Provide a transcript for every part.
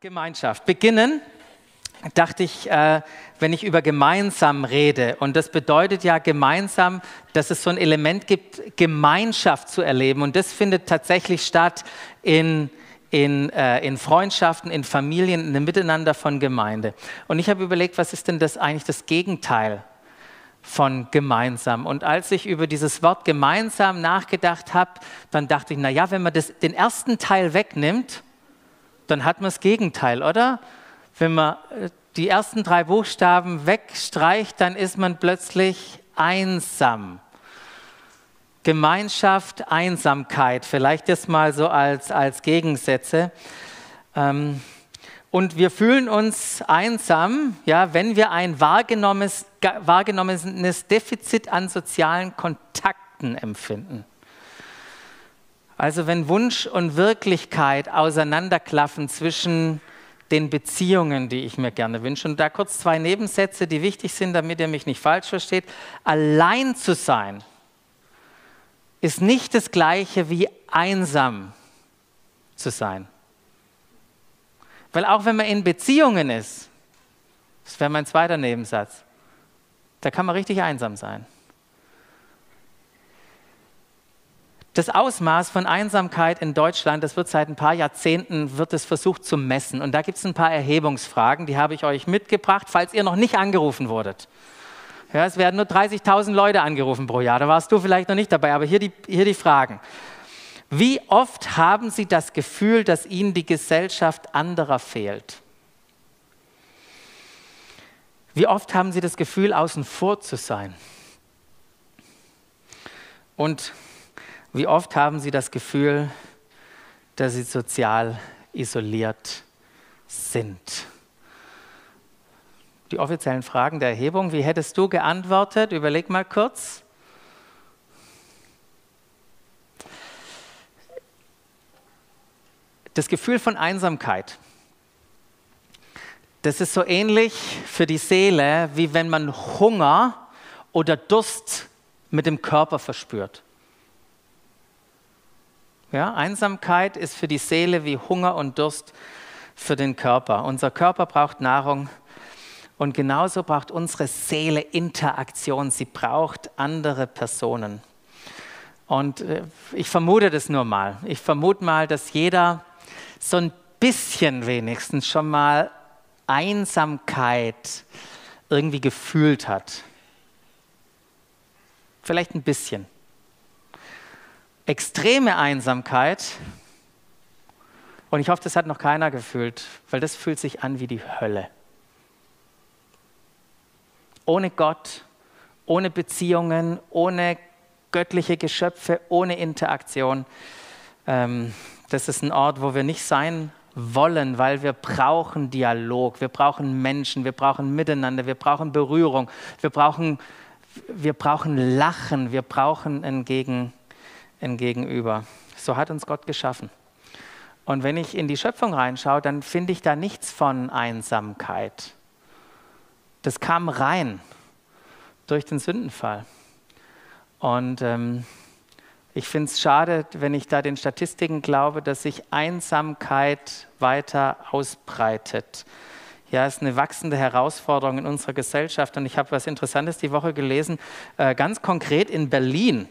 Gemeinschaft. Beginnen dachte ich, äh, wenn ich über gemeinsam rede, und das bedeutet ja gemeinsam, dass es so ein Element gibt, Gemeinschaft zu erleben. Und das findet tatsächlich statt in, in, äh, in Freundschaften, in Familien, in dem Miteinander von Gemeinde. Und ich habe überlegt, was ist denn das eigentlich das Gegenteil von gemeinsam. Und als ich über dieses Wort gemeinsam nachgedacht habe, dann dachte ich, naja, wenn man das, den ersten Teil wegnimmt, dann hat man das Gegenteil, oder? Wenn man äh, die ersten drei Buchstaben wegstreicht, dann ist man plötzlich einsam. Gemeinschaft, Einsamkeit, vielleicht das mal so als, als Gegensätze. Ähm, und wir fühlen uns einsam, ja, wenn wir ein wahrgenommenes, wahrgenommenes Defizit an sozialen Kontakten empfinden. Also wenn Wunsch und Wirklichkeit auseinanderklaffen zwischen den Beziehungen, die ich mir gerne wünsche. Und da kurz zwei Nebensätze, die wichtig sind, damit ihr mich nicht falsch versteht. Allein zu sein ist nicht das gleiche wie einsam zu sein. Weil auch wenn man in Beziehungen ist, das wäre mein zweiter Nebensatz, da kann man richtig einsam sein. Das Ausmaß von Einsamkeit in Deutschland, das wird seit ein paar Jahrzehnten wird es versucht zu messen. Und da gibt es ein paar Erhebungsfragen, die habe ich euch mitgebracht, falls ihr noch nicht angerufen wurdet. Ja, es werden nur 30.000 Leute angerufen pro Jahr, da warst du vielleicht noch nicht dabei, aber hier die, hier die Fragen. Wie oft haben Sie das Gefühl, dass Ihnen die Gesellschaft anderer fehlt? Wie oft haben Sie das Gefühl, außen vor zu sein? Und wie oft haben Sie das Gefühl, dass Sie sozial isoliert sind? Die offiziellen Fragen der Erhebung, wie hättest du geantwortet? Überleg mal kurz. Das Gefühl von Einsamkeit, das ist so ähnlich für die Seele, wie wenn man Hunger oder Durst mit dem Körper verspürt. Ja, Einsamkeit ist für die Seele wie Hunger und Durst für den Körper. Unser Körper braucht Nahrung und genauso braucht unsere Seele Interaktion. Sie braucht andere Personen. Und äh, ich vermute das nur mal. Ich vermute mal, dass jeder so ein bisschen wenigstens schon mal Einsamkeit irgendwie gefühlt hat. Vielleicht ein bisschen. Extreme Einsamkeit, und ich hoffe, das hat noch keiner gefühlt, weil das fühlt sich an wie die Hölle. Ohne Gott, ohne Beziehungen, ohne göttliche Geschöpfe, ohne Interaktion. Ähm, das ist ein Ort, wo wir nicht sein wollen, weil wir brauchen Dialog, wir brauchen Menschen, wir brauchen Miteinander, wir brauchen Berührung, wir brauchen, wir brauchen Lachen, wir brauchen ein, Gegen, ein. So hat uns Gott geschaffen. Und wenn ich in die Schöpfung reinschaue, dann finde ich da nichts von Einsamkeit. Das kam rein durch den Sündenfall. Und ähm, ich finde es schade, wenn ich da den Statistiken glaube, dass sich Einsamkeit weiter ausbreitet. Ja, es ist eine wachsende Herausforderung in unserer Gesellschaft. Und ich habe was Interessantes die Woche gelesen. Äh, ganz konkret in Berlin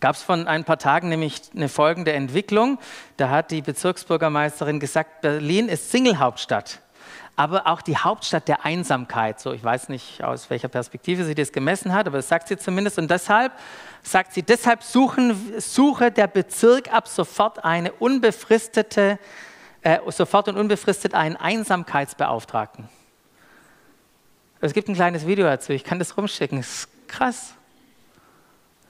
gab es von ein paar Tagen nämlich eine folgende Entwicklung. Da hat die Bezirksbürgermeisterin gesagt, Berlin ist Single-Hauptstadt aber auch die Hauptstadt der Einsamkeit. So, ich weiß nicht, aus welcher Perspektive sie das gemessen hat, aber das sagt sie zumindest. Und deshalb sagt sie, deshalb suchen, suche der Bezirk ab sofort eine unbefristete, äh, sofort und unbefristet einen Einsamkeitsbeauftragten. Es gibt ein kleines Video dazu, ich kann das rumschicken. Das ist krass.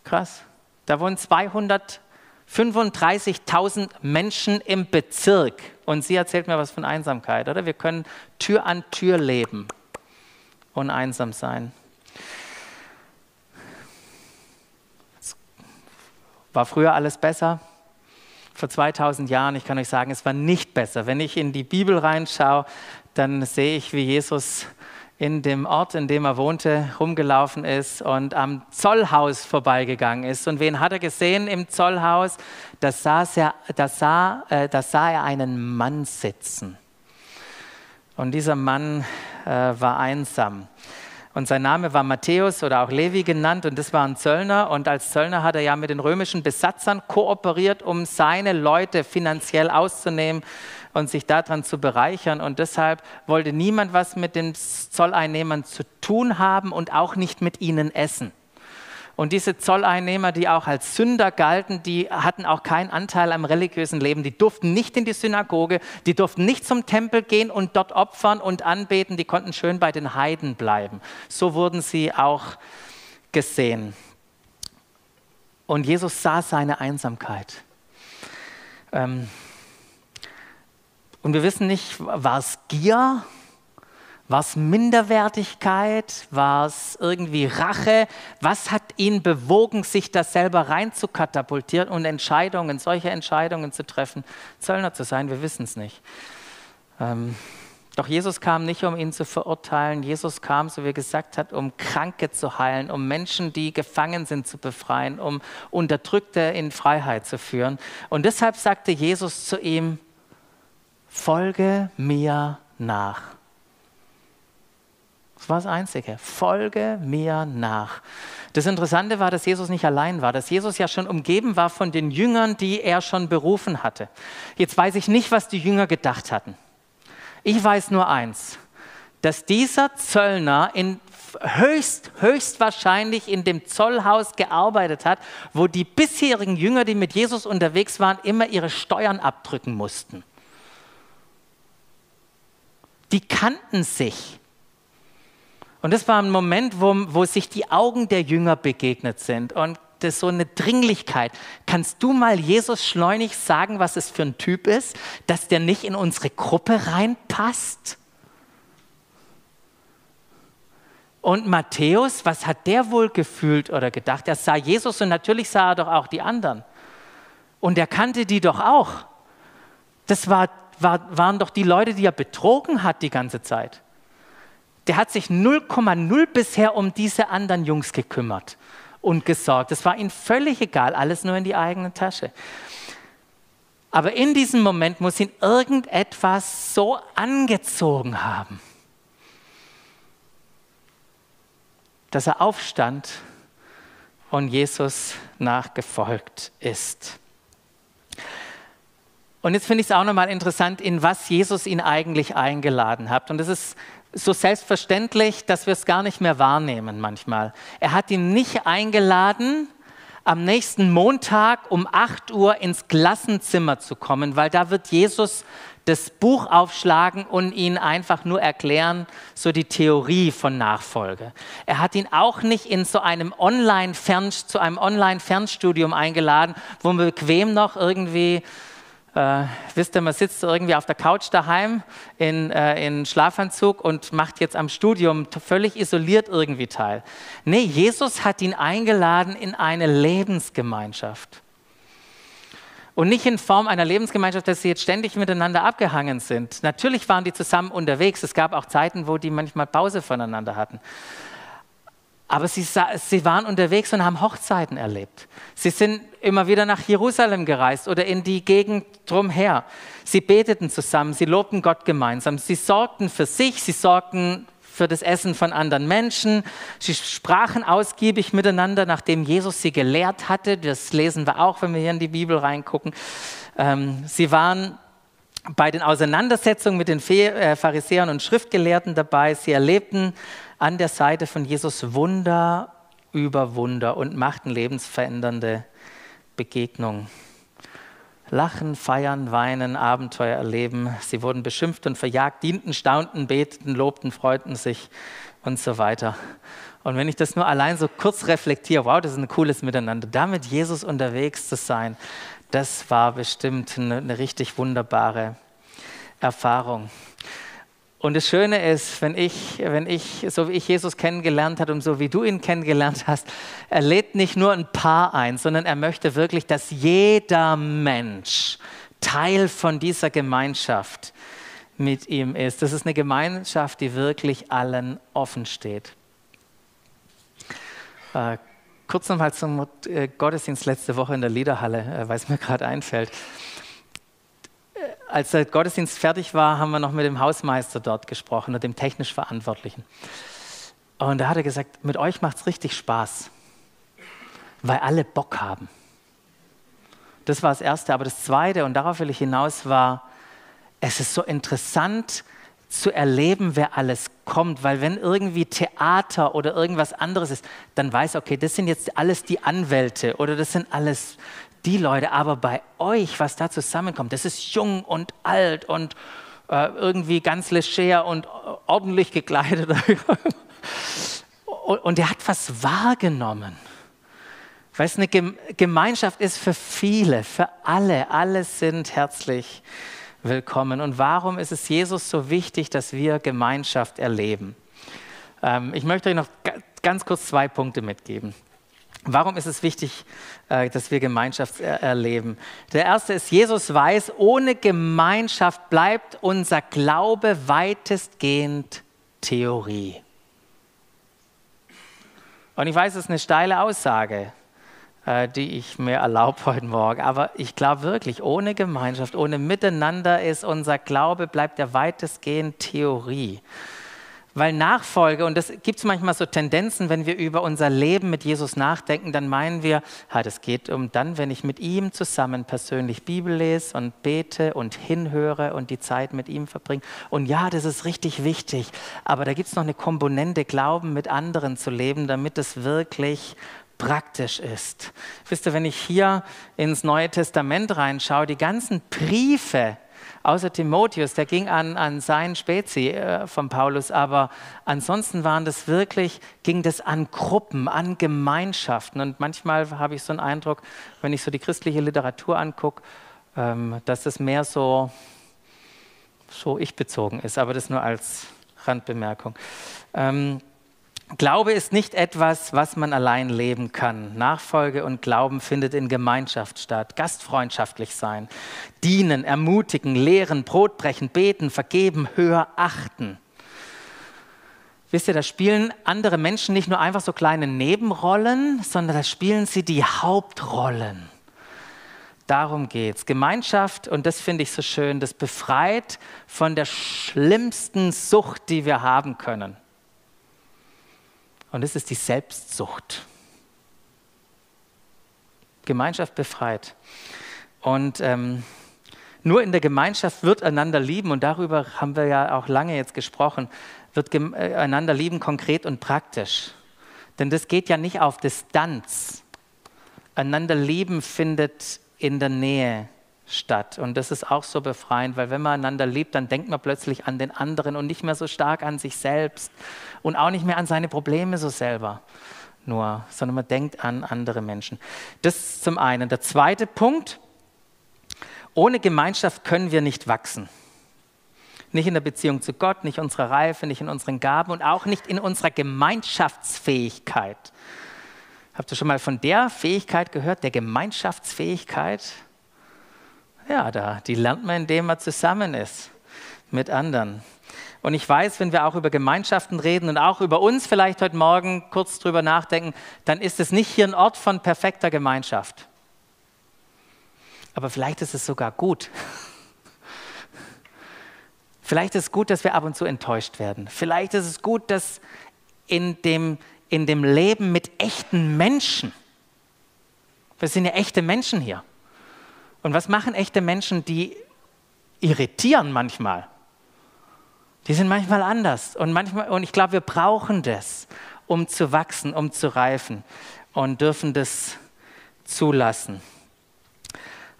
Krass. Da wohnen 200 35.000 Menschen im Bezirk. Und sie erzählt mir was von Einsamkeit, oder? Wir können Tür an Tür leben und einsam sein. War früher alles besser? Vor 2000 Jahren, ich kann euch sagen, es war nicht besser. Wenn ich in die Bibel reinschaue, dann sehe ich, wie Jesus in dem Ort, in dem er wohnte, rumgelaufen ist und am Zollhaus vorbeigegangen ist. Und wen hat er gesehen im Zollhaus? Da, saß er, da, sah, äh, da sah er einen Mann sitzen. Und dieser Mann äh, war einsam. Und sein Name war Matthäus oder auch Levi genannt und das war ein Zöllner. Und als Zöllner hat er ja mit den römischen Besatzern kooperiert, um seine Leute finanziell auszunehmen und sich daran zu bereichern. Und deshalb wollte niemand was mit den Zolleinnehmern zu tun haben und auch nicht mit ihnen essen. Und diese Zolleinnehmer, die auch als Sünder galten, die hatten auch keinen Anteil am religiösen Leben. Die durften nicht in die Synagoge, die durften nicht zum Tempel gehen und dort opfern und anbeten. Die konnten schön bei den Heiden bleiben. So wurden sie auch gesehen. Und Jesus sah seine Einsamkeit. Ähm, und wir wissen nicht, war es Gier? War es Minderwertigkeit? War es irgendwie Rache? Was hat ihn bewogen, sich da selber rein zu katapultieren und Entscheidungen, solche Entscheidungen zu treffen, Zöllner zu sein? Wir wissen es nicht. Ähm, doch Jesus kam nicht, um ihn zu verurteilen. Jesus kam, so wie gesagt hat, um Kranke zu heilen, um Menschen, die gefangen sind, zu befreien, um Unterdrückte in Freiheit zu führen. Und deshalb sagte Jesus zu ihm, folge mir nach. Das war das Einzige. Folge mir nach. Das Interessante war, dass Jesus nicht allein war, dass Jesus ja schon umgeben war von den Jüngern, die er schon berufen hatte. Jetzt weiß ich nicht, was die Jünger gedacht hatten. Ich weiß nur eins, dass dieser Zöllner in höchst, höchstwahrscheinlich in dem Zollhaus gearbeitet hat, wo die bisherigen Jünger, die mit Jesus unterwegs waren, immer ihre Steuern abdrücken mussten. Die kannten sich. Und das war ein Moment, wo, wo sich die Augen der Jünger begegnet sind. Und das ist so eine Dringlichkeit. Kannst du mal Jesus schleunig sagen, was es für ein Typ ist, dass der nicht in unsere Gruppe reinpasst? Und Matthäus, was hat der wohl gefühlt oder gedacht? Er sah Jesus und natürlich sah er doch auch die anderen. Und er kannte die doch auch. Das war, war, waren doch die Leute, die er betrogen hat die ganze Zeit der hat sich 0,0 bisher um diese anderen Jungs gekümmert und gesorgt. Es war ihm völlig egal, alles nur in die eigene Tasche. Aber in diesem Moment muss ihn irgendetwas so angezogen haben, dass er aufstand und Jesus nachgefolgt ist. Und jetzt finde ich es auch nochmal interessant, in was Jesus ihn eigentlich eingeladen hat. Und das ist so selbstverständlich, dass wir es gar nicht mehr wahrnehmen manchmal. Er hat ihn nicht eingeladen, am nächsten Montag um 8 Uhr ins Klassenzimmer zu kommen, weil da wird Jesus das Buch aufschlagen und ihn einfach nur erklären, so die Theorie von Nachfolge. Er hat ihn auch nicht in so einem Online zu einem Online-Fernstudium eingeladen, wo man bequem noch irgendwie äh, wisst ihr, man sitzt irgendwie auf der Couch daheim in, äh, in Schlafanzug und macht jetzt am Studium völlig isoliert irgendwie teil. Nee, Jesus hat ihn eingeladen in eine Lebensgemeinschaft. Und nicht in Form einer Lebensgemeinschaft, dass sie jetzt ständig miteinander abgehangen sind. Natürlich waren die zusammen unterwegs. Es gab auch Zeiten, wo die manchmal Pause voneinander hatten. Aber sie, sie waren unterwegs und haben Hochzeiten erlebt. Sie sind immer wieder nach Jerusalem gereist oder in die Gegend drumher. Sie beteten zusammen, sie lobten Gott gemeinsam. Sie sorgten für sich, sie sorgten für das Essen von anderen Menschen. Sie sprachen ausgiebig miteinander, nachdem Jesus sie gelehrt hatte. Das lesen wir auch, wenn wir hier in die Bibel reingucken. Ähm, sie waren bei den Auseinandersetzungen mit den äh, Pharisäern und Schriftgelehrten dabei. Sie erlebten an der Seite von Jesus Wunder über Wunder und machten lebensverändernde Begegnungen. Lachen, feiern, weinen, Abenteuer erleben. Sie wurden beschimpft und verjagt, dienten, staunten, beteten, lobten, freuten sich und so weiter. Und wenn ich das nur allein so kurz reflektiere, wow, das ist ein cooles Miteinander, damit Jesus unterwegs zu sein, das war bestimmt eine, eine richtig wunderbare Erfahrung. Und das Schöne ist, wenn ich, wenn ich, so wie ich Jesus kennengelernt habe und so wie du ihn kennengelernt hast, er lädt nicht nur ein Paar ein, sondern er möchte wirklich, dass jeder Mensch Teil von dieser Gemeinschaft mit ihm ist. Das ist eine Gemeinschaft, die wirklich allen offen steht. Äh, kurz nochmal zum äh, Gottesdienst letzte Woche in der Liederhalle, äh, weil es mir gerade einfällt. Äh, als der Gottesdienst fertig war, haben wir noch mit dem Hausmeister dort gesprochen und dem technisch Verantwortlichen. Und da hat er gesagt, mit euch macht es richtig Spaß, weil alle Bock haben. Das war das Erste. Aber das Zweite, und darauf will ich hinaus, war, es ist so interessant zu erleben, wer alles kommt, weil wenn irgendwie Theater oder irgendwas anderes ist, dann weiß, okay, das sind jetzt alles die Anwälte oder das sind alles die Leute, aber bei euch, was da zusammenkommt, das ist jung und alt und äh, irgendwie ganz leger und ordentlich gekleidet. und, und er hat was wahrgenommen. Weil es eine Gemeinschaft ist für viele, für alle. Alle sind herzlich willkommen. Und warum ist es Jesus so wichtig, dass wir Gemeinschaft erleben? Ähm, ich möchte euch noch ganz kurz zwei Punkte mitgeben. Warum ist es wichtig, äh, dass wir Gemeinschaft er erleben? Der erste ist, Jesus weiß, ohne Gemeinschaft bleibt unser Glaube weitestgehend Theorie. Und ich weiß, es ist eine steile Aussage, äh, die ich mir erlaube heute Morgen. Aber ich glaube wirklich, ohne Gemeinschaft, ohne Miteinander ist unser Glaube, bleibt er weitestgehend Theorie. Weil Nachfolge, und das gibt es manchmal so Tendenzen, wenn wir über unser Leben mit Jesus nachdenken, dann meinen wir, ja, das geht um dann, wenn ich mit ihm zusammen persönlich Bibel lese und bete und hinhöre und die Zeit mit ihm verbringe. Und ja, das ist richtig wichtig, aber da gibt es noch eine Komponente, Glauben mit anderen zu leben, damit es wirklich praktisch ist. Wisst ihr, wenn ich hier ins Neue Testament reinschaue, die ganzen Briefe, außer Timotheus, der ging an, an seinen Spezi äh, von Paulus, aber ansonsten waren das wirklich, ging das an Gruppen, an Gemeinschaften. Und manchmal habe ich so einen Eindruck, wenn ich so die christliche Literatur angucke, ähm, dass das mehr so, so ich-bezogen ist, aber das nur als Randbemerkung. Ähm, Glaube ist nicht etwas, was man allein leben kann. Nachfolge und Glauben findet in Gemeinschaft statt. Gastfreundschaftlich sein, dienen, ermutigen, lehren, Brot brechen, beten, vergeben, höher achten. Wisst ihr, da spielen andere Menschen nicht nur einfach so kleine Nebenrollen, sondern da spielen sie die Hauptrollen. Darum geht es. Gemeinschaft, und das finde ich so schön, das befreit von der schlimmsten Sucht, die wir haben können. Und es ist die Selbstsucht. Gemeinschaft befreit. Und ähm, nur in der Gemeinschaft wird einander lieben, und darüber haben wir ja auch lange jetzt gesprochen, wird äh, einander lieben konkret und praktisch. Denn das geht ja nicht auf Distanz. Einander lieben findet in der Nähe statt. Und das ist auch so befreiend, weil wenn man einander liebt, dann denkt man plötzlich an den anderen und nicht mehr so stark an sich selbst und auch nicht mehr an seine Probleme so selber nur, sondern man denkt an andere Menschen. Das zum einen. Der zweite Punkt, ohne Gemeinschaft können wir nicht wachsen. Nicht in der Beziehung zu Gott, nicht in unserer Reife, nicht in unseren Gaben und auch nicht in unserer Gemeinschaftsfähigkeit. Habt ihr schon mal von der Fähigkeit gehört, der Gemeinschaftsfähigkeit? Ja, da, die lernt man, indem man zusammen ist mit anderen. Und ich weiß, wenn wir auch über Gemeinschaften reden und auch über uns vielleicht heute Morgen kurz drüber nachdenken, dann ist es nicht hier ein Ort von perfekter Gemeinschaft. Aber vielleicht ist es sogar gut. Vielleicht ist es gut, dass wir ab und zu enttäuscht werden. Vielleicht ist es gut, dass in dem, in dem Leben mit echten Menschen, wir sind ja echte Menschen hier, und was machen echte Menschen, die irritieren manchmal? Die sind manchmal anders. Und, manchmal, und ich glaube, wir brauchen das, um zu wachsen, um zu reifen und dürfen das zulassen.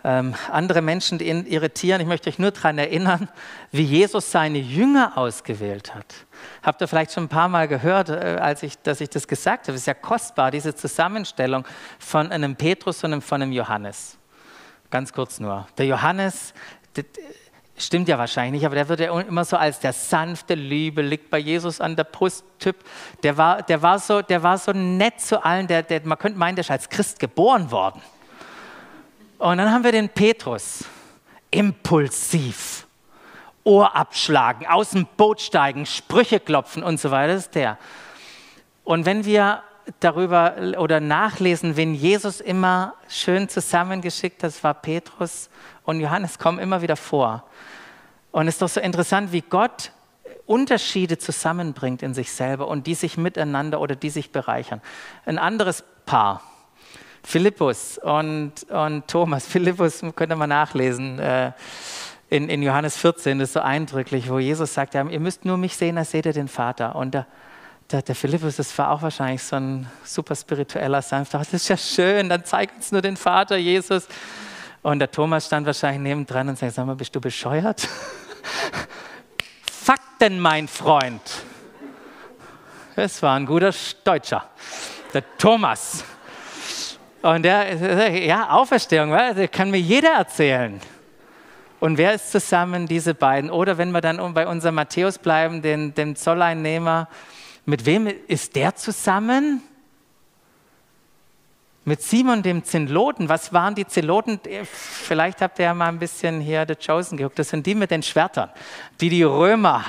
Ähm, andere Menschen, die ihn irritieren, ich möchte euch nur daran erinnern, wie Jesus seine Jünger ausgewählt hat. Habt ihr vielleicht schon ein paar Mal gehört, äh, als ich, dass ich das gesagt habe? Es ist ja kostbar, diese Zusammenstellung von einem Petrus und von einem Johannes. Ganz kurz nur. Der Johannes, das stimmt ja wahrscheinlich nicht, aber der wird ja immer so als der sanfte Liebe, liegt bei Jesus an der Brust Typ. Der war, der war, so, der war so nett zu allen, der, der, man könnte meinen, der ist als Christ geboren worden. Und dann haben wir den Petrus, impulsiv, Ohr abschlagen, aus dem Boot steigen, Sprüche klopfen und so weiter, das ist der. Und wenn wir darüber oder nachlesen, wen Jesus immer schön zusammengeschickt hat, das war Petrus und Johannes, kommen immer wieder vor. Und es ist doch so interessant, wie Gott Unterschiede zusammenbringt in sich selber und die sich miteinander oder die sich bereichern. Ein anderes Paar, Philippus und, und Thomas. Philippus könnt ihr mal nachlesen. Äh, in, in, Johannes 14, das ist so eindrücklich, wo Jesus sagt, ja, ihr müsst nur mich sehen, als seht ihr den Vater. Und der, der, der Philippus, das war auch wahrscheinlich so ein super spiritueller Sanfter. Das ist ja schön, dann zeig uns nur den Vater, Jesus. Und der Thomas stand wahrscheinlich nebendran und sagt, sag mal, bist du bescheuert? Fakten, mein Freund. Es war ein guter Deutscher, der Thomas. Und der, ja, Auferstehung, das kann mir jeder erzählen. Und wer ist zusammen, diese beiden? Oder wenn wir dann bei unserem Matthäus bleiben, den, dem Zolleinnehmer, mit wem ist der zusammen? Mit Simon dem Zeloten. Was waren die Zeloten? Vielleicht habt ihr ja mal ein bisschen hier The Chosen geguckt. Das sind die mit den Schwertern, die die Römer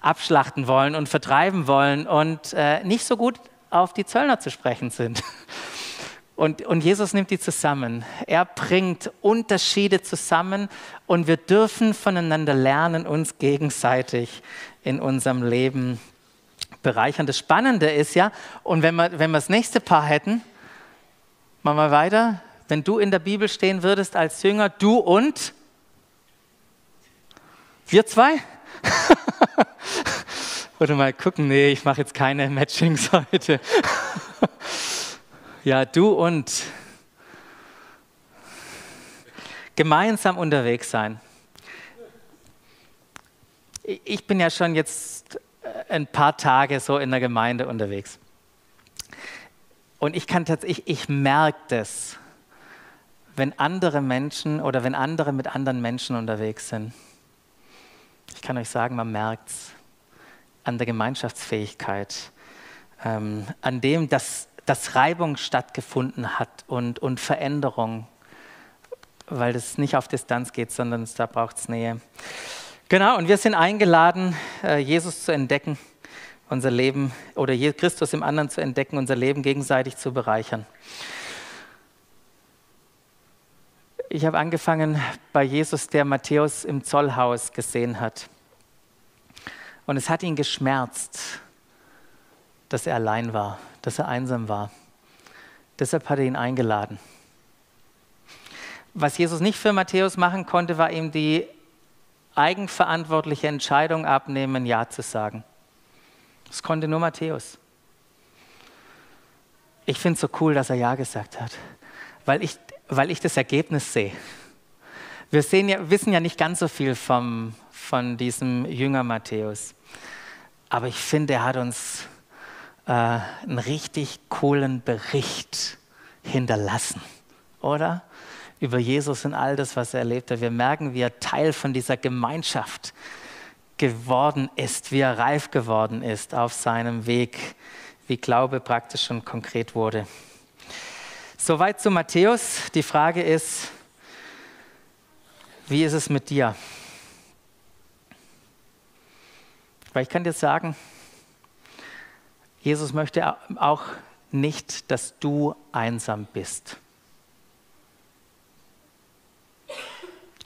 abschlachten wollen und vertreiben wollen und äh, nicht so gut auf die Zöllner zu sprechen sind. Und, und Jesus nimmt die zusammen. Er bringt Unterschiede zusammen und wir dürfen voneinander lernen, uns gegenseitig in unserem Leben bereichern. Das Spannende ist ja, und wenn wir, wenn wir das nächste Paar hätten, machen wir weiter. Wenn du in der Bibel stehen würdest als Jünger, du und wir zwei? Oder mal gucken, nee, ich mache jetzt keine Matchings heute. ja, du und gemeinsam unterwegs sein. Ich bin ja schon jetzt ein paar Tage so in der Gemeinde unterwegs. Und ich kann tatsächlich, ich merke das, wenn andere Menschen oder wenn andere mit anderen Menschen unterwegs sind. Ich kann euch sagen, man merkt es an der Gemeinschaftsfähigkeit, ähm, an dem, dass, dass Reibung stattgefunden hat und, und Veränderung, weil das nicht auf Distanz geht, sondern da braucht es Nähe. Genau, und wir sind eingeladen, äh, Jesus zu entdecken, unser Leben oder Christus im anderen zu entdecken, unser Leben gegenseitig zu bereichern. Ich habe angefangen bei Jesus, der Matthäus im Zollhaus gesehen hat. Und es hat ihn geschmerzt, dass er allein war, dass er einsam war. Deshalb hat er ihn eingeladen. Was Jesus nicht für Matthäus machen konnte, war ihm die eigenverantwortliche Entscheidung abnehmen, Ja zu sagen. Das konnte nur Matthäus. Ich finde es so cool, dass er Ja gesagt hat, weil ich, weil ich das Ergebnis sehe. Wir sehen ja, wissen ja nicht ganz so viel vom, von diesem Jünger Matthäus, aber ich finde, er hat uns äh, einen richtig coolen Bericht hinterlassen, oder? Über Jesus und all das, was er erlebt hat. Wir merken, wie er Teil von dieser Gemeinschaft geworden ist, wie er reif geworden ist auf seinem Weg, wie Glaube praktisch und konkret wurde. Soweit zu Matthäus. Die Frage ist, wie ist es mit dir? Weil ich kann dir sagen, Jesus möchte auch nicht, dass du einsam bist.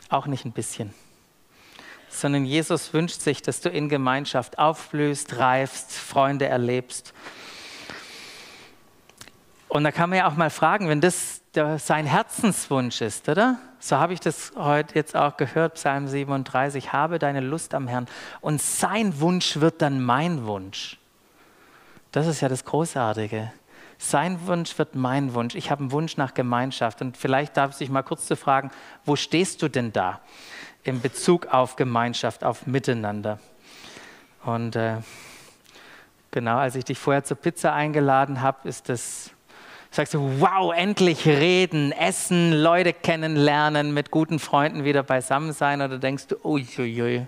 Auch nicht ein bisschen. Sondern Jesus wünscht sich, dass du in Gemeinschaft aufblühst, reifst, Freunde erlebst. Und da kann man ja auch mal fragen, wenn das sein Herzenswunsch ist, oder? So habe ich das heute jetzt auch gehört, Psalm 37, habe deine Lust am Herrn. Und sein Wunsch wird dann mein Wunsch. Das ist ja das Großartige. Sein Wunsch wird mein Wunsch. Ich habe einen Wunsch nach Gemeinschaft. Und vielleicht darf ich dich mal kurz zu fragen, wo stehst du denn da in Bezug auf Gemeinschaft, auf Miteinander? Und äh, genau, als ich dich vorher zur Pizza eingeladen habe, ist das sagst du, wow, endlich reden, essen, Leute kennenlernen, mit guten Freunden wieder beisammen sein? Oder denkst du, uiuiui,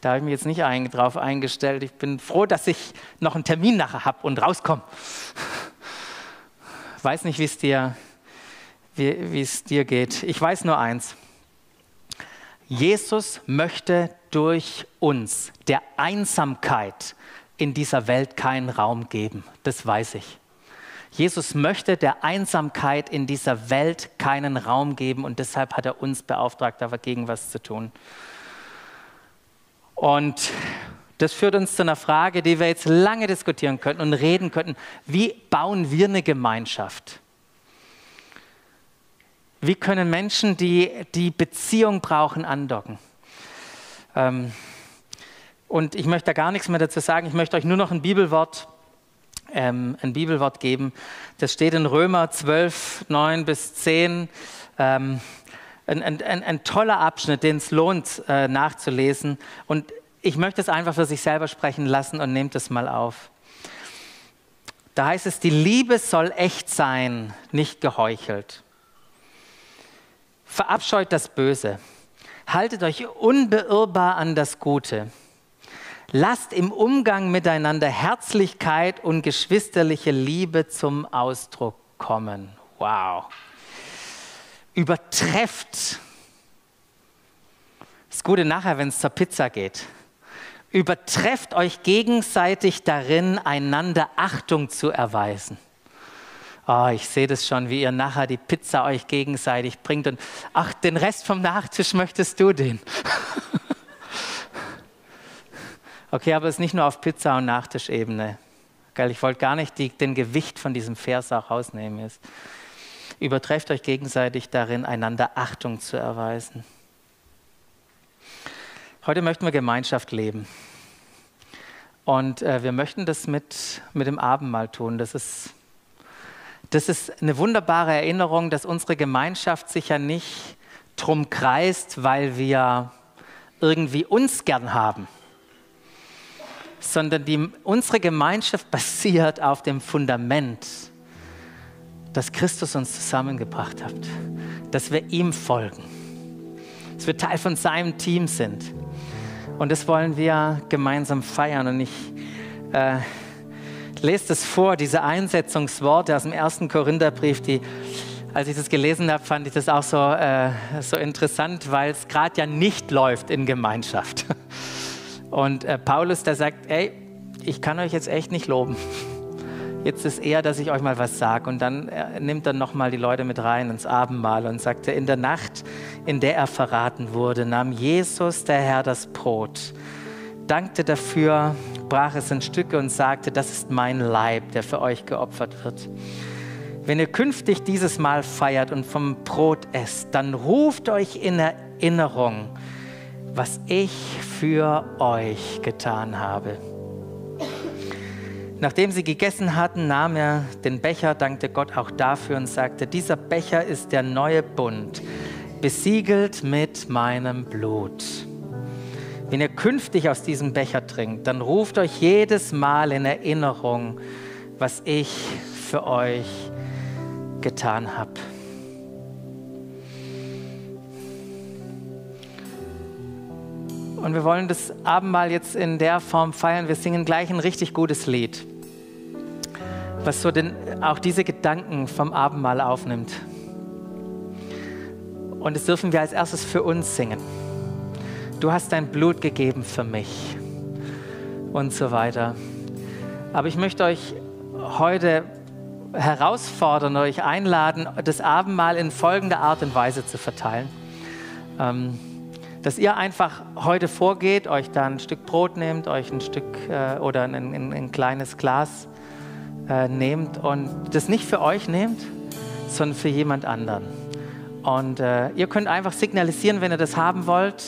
da habe ich mich jetzt nicht ein, drauf eingestellt. Ich bin froh, dass ich noch einen Termin nachher habe und rauskomme weiß nicht, wie es dir, wie, es dir geht. Ich weiß nur eins. Jesus möchte durch uns der Einsamkeit in dieser Welt keinen Raum geben. Das weiß ich. Jesus möchte der Einsamkeit in dieser Welt keinen Raum geben und deshalb hat er uns beauftragt, dagegen was zu tun. Und das führt uns zu einer Frage, die wir jetzt lange diskutieren könnten und reden könnten. Wie bauen wir eine Gemeinschaft? Wie können Menschen, die die Beziehung brauchen, andocken? Ähm, und ich möchte da gar nichts mehr dazu sagen. Ich möchte euch nur noch ein Bibelwort, ähm, ein Bibelwort geben. Das steht in Römer 12, 9 bis 10. Ähm, ein, ein, ein, toller Abschnitt, den es lohnt äh, nachzulesen. Und ich möchte es einfach für sich selber sprechen lassen und nehmt es mal auf. Da heißt es, die Liebe soll echt sein, nicht geheuchelt. Verabscheut das Böse. Haltet euch unbeirrbar an das Gute. Lasst im Umgang miteinander Herzlichkeit und geschwisterliche Liebe zum Ausdruck kommen. Wow. Übertrefft. Das Gute nachher, wenn es zur Pizza geht. Übertrefft euch gegenseitig darin, einander Achtung zu erweisen. Oh, ich sehe das schon, wie ihr nachher die Pizza euch gegenseitig bringt und ach, den Rest vom Nachtisch möchtest du den. okay, aber es ist nicht nur auf Pizza- und Nachtischebene. Ich wollte gar nicht die, den Gewicht von diesem Vers auch rausnehmen. Jetzt. Übertrefft euch gegenseitig darin, einander Achtung zu erweisen. Heute möchten wir Gemeinschaft leben. Und äh, wir möchten das mit, mit dem Abendmahl tun. Das ist das ist eine wunderbare Erinnerung, dass unsere Gemeinschaft sich ja nicht drum kreist, weil wir irgendwie uns gern haben, sondern die, unsere Gemeinschaft basiert auf dem Fundament, dass Christus uns zusammengebracht hat, dass wir ihm folgen, dass wir Teil von seinem Team sind. Und das wollen wir gemeinsam feiern. Und ich äh, lese das vor, diese Einsetzungsworte aus dem ersten Korintherbrief, die als ich das gelesen habe, fand ich das auch so, äh, so interessant, weil es gerade ja nicht läuft in Gemeinschaft. Und äh, Paulus, der sagt, ey, ich kann euch jetzt echt nicht loben. Jetzt ist eher, dass ich euch mal was sage. Und dann äh, nimmt er nochmal die Leute mit rein ins Abendmahl und sagte, in der Nacht, in der er verraten wurde, nahm Jesus, der Herr, das Brot, dankte dafür brach es in Stücke und sagte, das ist mein Leib, der für euch geopfert wird. Wenn ihr künftig dieses Mal feiert und vom Brot esst, dann ruft euch in Erinnerung, was ich für euch getan habe. Nachdem sie gegessen hatten, nahm er den Becher, dankte Gott auch dafür und sagte, dieser Becher ist der neue Bund, besiegelt mit meinem Blut. Wenn ihr künftig aus diesem Becher trinkt, dann ruft euch jedes Mal in Erinnerung, was ich für euch getan habe. Und wir wollen das Abendmahl jetzt in der Form feiern. Wir singen gleich ein richtig gutes Lied, was so den, auch diese Gedanken vom Abendmahl aufnimmt. Und das dürfen wir als erstes für uns singen du hast dein Blut gegeben für mich und so weiter. Aber ich möchte euch heute herausfordern, euch einladen, das Abendmahl in folgender Art und Weise zu verteilen. Ähm, dass ihr einfach heute vorgeht, euch da ein Stück Brot nehmt, euch ein Stück äh, oder ein, ein, ein, kleines Glas äh, nehmt und das nicht für euch nehmt, sondern für jemand anderen. Und äh, ihr könnt einfach signalisieren, wenn ihr das haben wollt.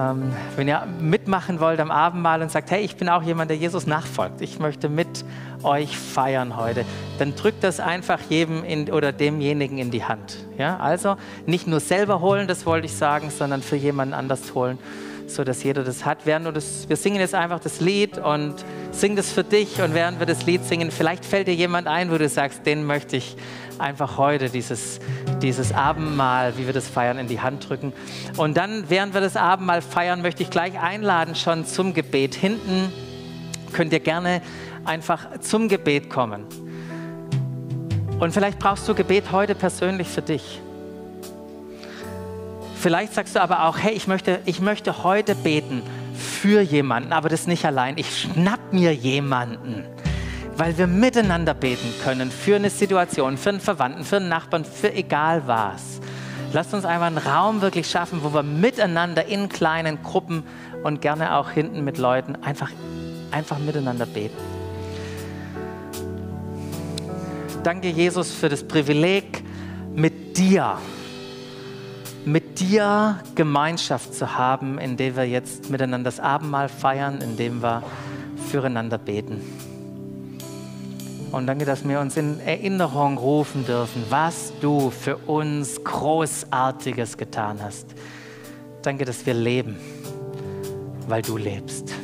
Ähm, wenn ihr mitmachen wollt am Abendmahl und sagt, hey, ich bin auch jemand, der Jesus nachfolgt, ich möchte mit euch feiern heute, dann drückt das einfach jedem in, oder demjenigen in die Hand. Ja? Also nicht nur selber holen, das wollte ich sagen, sondern für jemanden anders holen, sodass jeder das hat. Während das, wir singen jetzt einfach das Lied und singen das für dich und während wir das Lied singen, vielleicht fällt dir jemand ein, wo du sagst, den möchte ich einfach heute dieses, dieses Abendmahl, wie wir das feiern, in die Hand drücken. Und dann, während wir das Abendmahl feiern, möchte ich gleich einladen schon zum Gebet. Hinten könnt ihr gerne einfach zum Gebet kommen. Und vielleicht brauchst du Gebet heute persönlich für dich. Vielleicht sagst du aber auch, hey, ich möchte, ich möchte heute beten für jemanden, aber das nicht allein. Ich schnapp mir jemanden, weil wir miteinander beten können für eine Situation, für einen Verwandten, für einen Nachbarn, für egal was. Lasst uns einfach einen Raum wirklich schaffen, wo wir miteinander in kleinen Gruppen und gerne auch hinten mit Leuten einfach, einfach miteinander beten. Danke, Jesus, für das Privileg, mit dir, mit dir Gemeinschaft zu haben, indem wir jetzt miteinander das Abendmahl feiern, indem wir füreinander beten. Und danke, dass wir uns in Erinnerung rufen dürfen, was du für uns Großartiges getan hast. Danke, dass wir leben, weil du lebst.